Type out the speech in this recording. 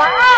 晚安。